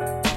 you